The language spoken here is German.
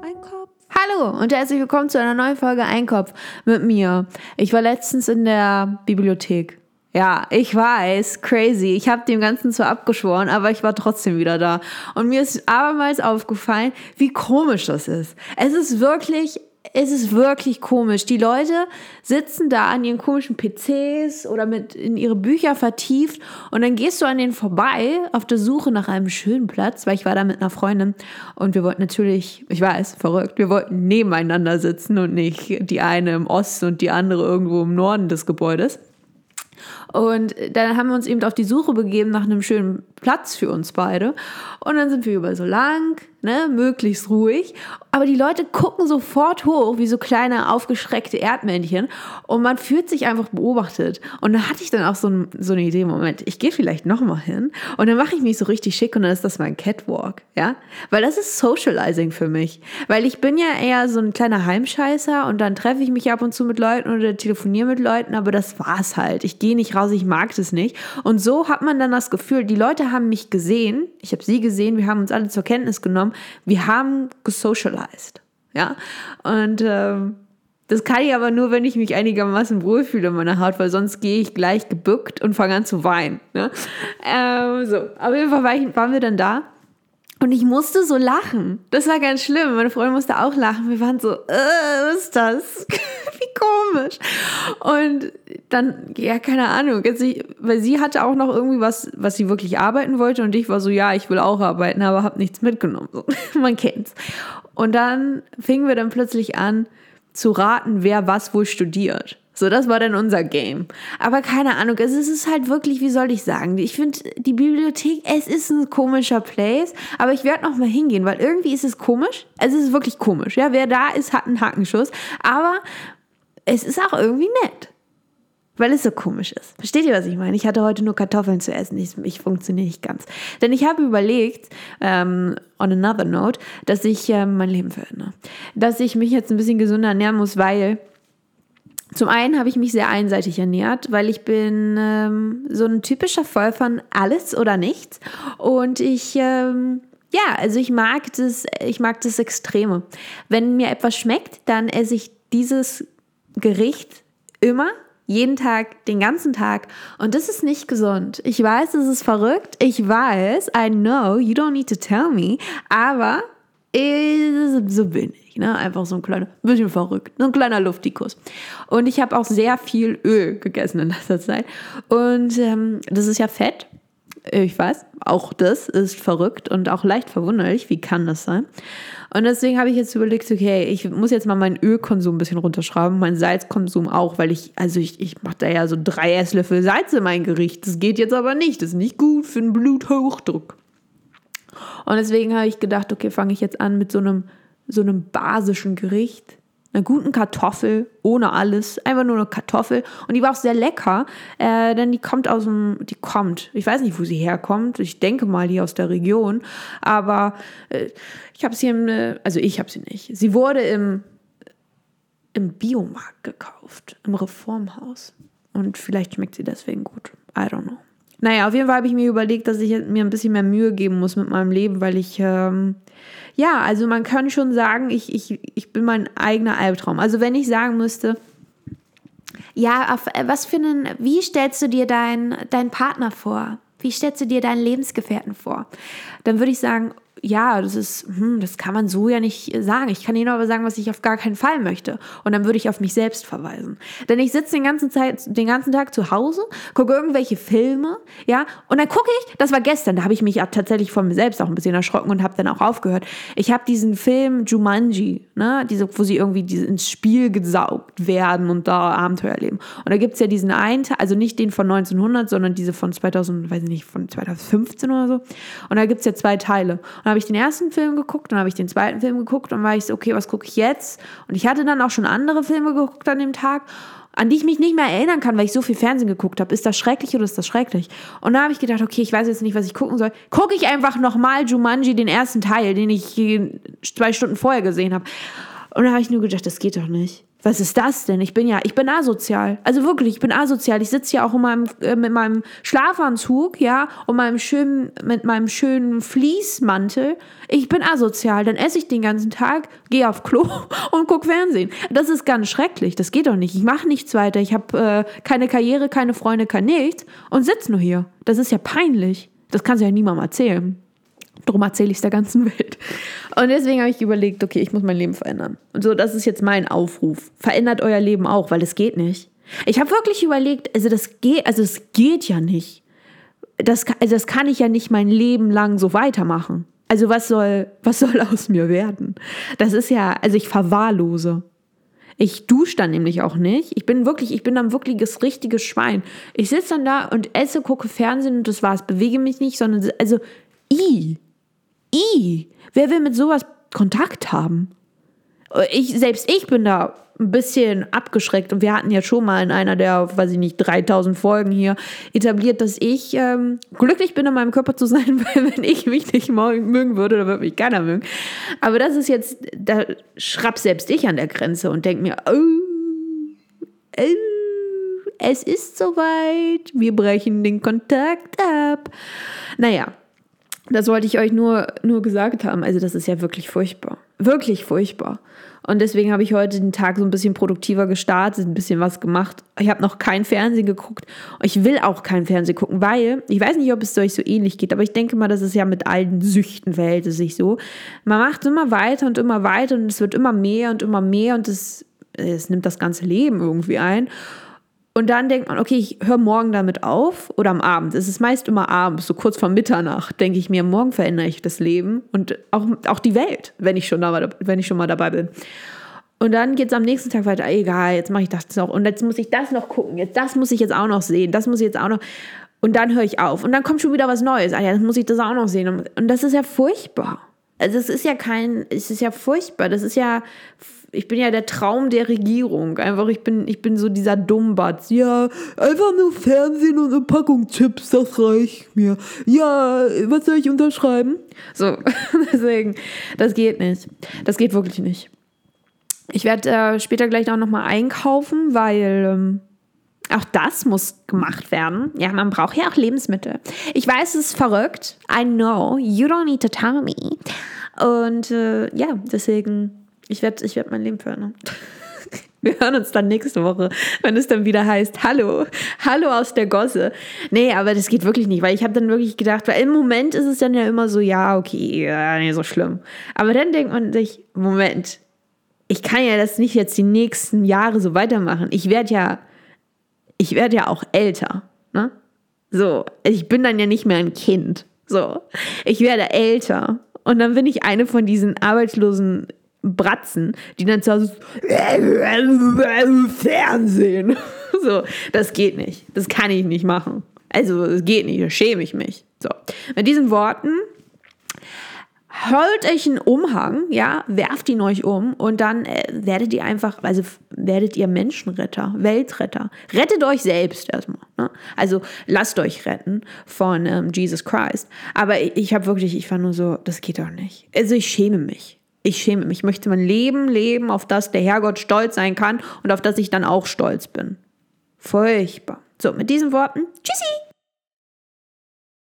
Ein Kopf. Hallo und herzlich willkommen zu einer neuen Folge Einkopf mit mir. Ich war letztens in der Bibliothek. Ja, ich weiß, crazy. Ich habe dem Ganzen zwar abgeschworen, aber ich war trotzdem wieder da. Und mir ist abermals aufgefallen, wie komisch das ist. Es ist wirklich es ist wirklich komisch. Die Leute sitzen da an ihren komischen PCs oder mit in ihre Bücher vertieft und dann gehst du an denen vorbei auf der Suche nach einem schönen Platz, weil ich war da mit einer Freundin und wir wollten natürlich, ich weiß, verrückt, wir wollten nebeneinander sitzen und nicht die eine im Osten und die andere irgendwo im Norden des Gebäudes. Und dann haben wir uns eben auf die Suche begeben nach einem schönen Platz für uns beide. Und dann sind wir über so lang, ne, möglichst ruhig. Aber die Leute gucken sofort hoch, wie so kleine aufgeschreckte Erdmännchen. Und man fühlt sich einfach beobachtet. Und da hatte ich dann auch so, ein, so eine Idee, Moment, ich gehe vielleicht nochmal hin. Und dann mache ich mich so richtig schick und dann ist das mein Catwalk, ja. Weil das ist Socializing für mich. Weil ich bin ja eher so ein kleiner Heimscheißer und dann treffe ich mich ab und zu mit Leuten oder telefoniere mit Leuten, aber das war's halt. Ich gehe nicht raus, ich mag das nicht. Und so hat man dann das Gefühl, die Leute haben mich gesehen, ich habe sie gesehen, wir haben uns alle zur Kenntnis genommen, wir haben gesocialized. Ja, und ähm, das kann ich aber nur, wenn ich mich einigermaßen wohlfühle in meiner Haut, weil sonst gehe ich gleich gebückt und fange an zu weinen. Ne? Ähm, so, auf jeden Fall waren wir dann da und ich musste so lachen. Das war ganz schlimm. Meine Freundin musste auch lachen. Wir waren so, äh, was ist das? Komisch. Und dann, ja, keine Ahnung. Ich, weil sie hatte auch noch irgendwie was, was sie wirklich arbeiten wollte. Und ich war so, ja, ich will auch arbeiten, aber habe nichts mitgenommen. So, man kennt's. Und dann fingen wir dann plötzlich an zu raten, wer was wohl studiert. So, das war dann unser Game. Aber keine Ahnung, es ist halt wirklich, wie soll ich sagen? Ich finde die Bibliothek, es ist ein komischer Place, aber ich werde noch mal hingehen, weil irgendwie ist es komisch. Es ist wirklich komisch. Ja, wer da ist, hat einen Hackenschuss. Aber es ist auch irgendwie nett. Weil es so komisch ist. Versteht ihr, was ich meine? Ich hatte heute nur Kartoffeln zu essen. Ich, ich funktioniere nicht ganz. Denn ich habe überlegt, ähm, on another note, dass ich ähm, mein Leben verändere. Dass ich mich jetzt ein bisschen gesünder ernähren muss, weil zum einen habe ich mich sehr einseitig ernährt, weil ich bin ähm, so ein typischer Fall von alles oder nichts. Und ich, ähm, ja, also ich mag das, ich mag das Extreme. Wenn mir etwas schmeckt, dann esse ich dieses Gericht immer jeden Tag, den ganzen Tag. Und das ist nicht gesund. Ich weiß, es ist verrückt. Ich weiß, I know, you don't need to tell me. Aber so bin ich. Ne? Einfach so ein kleiner, bisschen verrückt, so ein kleiner Luftikus. Und ich habe auch sehr viel Öl gegessen in letzter Zeit. Und ähm, das ist ja Fett. Ich weiß, auch das ist verrückt und auch leicht verwunderlich. Wie kann das sein? Und deswegen habe ich jetzt überlegt, okay, ich muss jetzt mal meinen Ölkonsum ein bisschen runterschrauben, meinen Salzkonsum auch, weil ich, also ich, ich mache da ja so drei Esslöffel Salz in mein Gericht. Das geht jetzt aber nicht. Das ist nicht gut für den Bluthochdruck. Und deswegen habe ich gedacht, okay, fange ich jetzt an mit so einem, so einem basischen Gericht. Einer guten Kartoffel, ohne alles, einfach nur eine Kartoffel. Und die war auch sehr lecker, äh, denn die kommt aus dem, die kommt, ich weiß nicht, wo sie herkommt. Ich denke mal, die aus der Region. Aber äh, ich habe sie im, äh, also ich habe sie nicht. Sie wurde im, im Biomarkt gekauft, im Reformhaus. Und vielleicht schmeckt sie deswegen gut. I don't know. Naja, auf jeden Fall habe ich mir überlegt, dass ich mir ein bisschen mehr Mühe geben muss mit meinem Leben, weil ich, ähm, ja, also man kann schon sagen, ich, ich, ich bin mein eigener Albtraum. Also wenn ich sagen müsste, ja, auf, äh, was für einen, wie stellst du dir deinen dein Partner vor? Wie stellst du dir deinen Lebensgefährten vor? Dann würde ich sagen, ja, das ist, hm, das kann man so ja nicht sagen. Ich kann Ihnen aber sagen, was ich auf gar keinen Fall möchte. Und dann würde ich auf mich selbst verweisen. Denn ich sitze den ganzen Zeit, den ganzen Tag zu Hause, gucke irgendwelche Filme, ja, und dann gucke ich, das war gestern, da habe ich mich tatsächlich von mir selbst auch ein bisschen erschrocken und habe dann auch aufgehört. Ich habe diesen Film Jumanji, ne, diese, wo sie irgendwie ins Spiel gesaugt werden und da Abenteuer erleben. Und da gibt es ja diesen einen, also nicht den von 1900, sondern diese von 2000, weiß ich nicht, von 2015 oder so. Und da gibt es ja zwei Teile. Und habe ich den ersten Film geguckt, dann habe ich den zweiten Film geguckt und war ich so, okay, was gucke ich jetzt? Und ich hatte dann auch schon andere Filme geguckt an dem Tag, an die ich mich nicht mehr erinnern kann, weil ich so viel Fernsehen geguckt habe. Ist das schrecklich oder ist das schrecklich? Und da habe ich gedacht, okay, ich weiß jetzt nicht, was ich gucken soll. Gucke ich einfach nochmal Jumanji, den ersten Teil, den ich zwei Stunden vorher gesehen habe. Und da habe ich nur gedacht, das geht doch nicht. Was ist das denn? Ich bin ja, ich bin asozial. Also wirklich, ich bin asozial. Ich sitze ja auch in meinem, äh, mit meinem Schlafanzug, ja, und meinem schönen, mit meinem schönen Fließmantel. Ich bin asozial. Dann esse ich den ganzen Tag, gehe auf Klo und gucke Fernsehen. Das ist ganz schrecklich. Das geht doch nicht. Ich mache nichts weiter. Ich habe äh, keine Karriere, keine Freunde, kein nichts und sitze nur hier. Das ist ja peinlich. Das kannst du ja niemandem erzählen. Darum erzähle ich es der ganzen Welt. Und deswegen habe ich überlegt, okay, ich muss mein Leben verändern. Und so, das ist jetzt mein Aufruf. Verändert euer Leben auch, weil es geht nicht. Ich habe wirklich überlegt, also das geht, also es geht ja nicht. Das, also das kann ich ja nicht mein Leben lang so weitermachen. Also was soll, was soll aus mir werden? Das ist ja, also ich verwahrlose. Ich dusche dann nämlich auch nicht. Ich bin wirklich, ich bin dann wirklich das richtige Schwein. Ich sitze dann da und esse, gucke Fernsehen und das war's. Bewege mich nicht, sondern, also, i. I, wer will mit sowas Kontakt haben? Ich, selbst ich bin da ein bisschen abgeschreckt und wir hatten ja schon mal in einer der, weiß ich nicht, 3000 Folgen hier etabliert, dass ich ähm, glücklich bin, in meinem Körper zu sein, weil wenn ich mich nicht mögen würde, dann würde mich keiner mögen. Aber das ist jetzt, da schrapp selbst ich an der Grenze und denke mir, oh, oh, es ist soweit, wir brechen den Kontakt ab. Naja, das wollte ich euch nur, nur gesagt haben. Also das ist ja wirklich furchtbar. Wirklich furchtbar. Und deswegen habe ich heute den Tag so ein bisschen produktiver gestartet, ein bisschen was gemacht. Ich habe noch kein Fernsehen geguckt. Ich will auch kein Fernsehen gucken, weil ich weiß nicht, ob es euch so ähnlich geht, aber ich denke mal, das ist ja mit allen Süchten verhält es sich so. Man macht immer weiter und immer weiter und es wird immer mehr und immer mehr und es, es nimmt das ganze Leben irgendwie ein. Und dann denkt man, okay, ich höre morgen damit auf oder am Abend. Es ist meist immer abends, so kurz vor Mitternacht, denke ich mir, morgen verändere ich das Leben und auch, auch die Welt, wenn ich, schon da, wenn ich schon mal dabei bin. Und dann geht es am nächsten Tag weiter, egal, jetzt mache ich das noch und jetzt muss ich das noch gucken, jetzt das muss ich jetzt auch noch sehen, das muss ich jetzt auch noch. Und dann höre ich auf. Und dann kommt schon wieder was Neues. Ah ja, jetzt muss ich das auch noch sehen. Und das ist ja furchtbar. Also es ist ja kein, es ist ja furchtbar. Das ist ja ich bin ja der Traum der Regierung. Einfach, ich bin, ich bin so dieser Dummbatz. Ja, einfach nur Fernsehen und eine Packung Chips, das reicht mir. Ja, was soll ich unterschreiben? So, deswegen, das geht nicht. Das geht wirklich nicht. Ich werde äh, später gleich auch nochmal einkaufen, weil ähm, auch das muss gemacht werden. Ja, man braucht ja auch Lebensmittel. Ich weiß, es ist verrückt. I know. You don't need to tell me. Und äh, ja, deswegen ich werde ich werd mein Leben verändern. Wir hören uns dann nächste Woche, wenn es dann wieder heißt, hallo, hallo aus der Gosse. Nee, aber das geht wirklich nicht, weil ich habe dann wirklich gedacht, weil im Moment ist es dann ja immer so, ja, okay, ja, nicht so schlimm. Aber dann denkt man sich, Moment, ich kann ja das nicht jetzt die nächsten Jahre so weitermachen. Ich werde ja, ich werde ja auch älter, ne? So, ich bin dann ja nicht mehr ein Kind. So, ich werde älter. Und dann bin ich eine von diesen arbeitslosen Bratzen, die dann zu Hause Fernsehen. So, das geht nicht. Das kann ich nicht machen. Also, es geht nicht, da schäme ich mich. So, mit diesen Worten holt euch einen Umhang, ja, werft ihn euch um und dann äh, werdet ihr einfach, also werdet ihr Menschenretter, Weltretter. Rettet euch selbst erstmal. Ne? Also lasst euch retten von ähm, Jesus Christ. Aber ich, ich habe wirklich, ich war nur so, das geht doch nicht. Also ich schäme mich ich schäme mich. Ich möchte mein Leben leben, auf das der Herrgott stolz sein kann und auf das ich dann auch stolz bin. Furchtbar. So, mit diesen Worten, tschüssi!